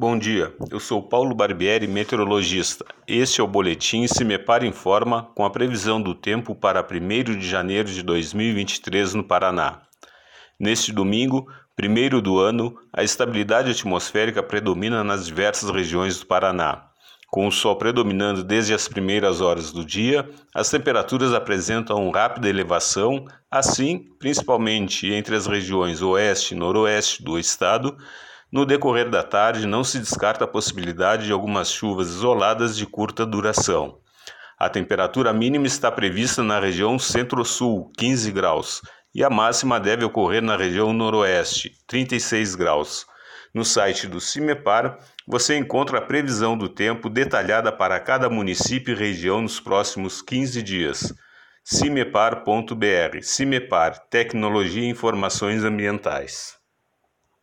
Bom dia, eu sou Paulo Barbieri, meteorologista. Este é o Boletim Se Me Para Informa com a previsão do tempo para 1 de janeiro de 2023 no Paraná. Neste domingo, primeiro do ano, a estabilidade atmosférica predomina nas diversas regiões do Paraná. Com o sol predominando desde as primeiras horas do dia, as temperaturas apresentam rápida elevação, assim, principalmente entre as regiões oeste e noroeste do estado, no decorrer da tarde, não se descarta a possibilidade de algumas chuvas isoladas de curta duração. A temperatura mínima está prevista na região centro-sul, 15 graus, e a máxima deve ocorrer na região noroeste, 36 graus. No site do CIMEPAR, você encontra a previsão do tempo detalhada para cada município e região nos próximos 15 dias. cimepar.br CIMEPAR Tecnologia e Informações Ambientais.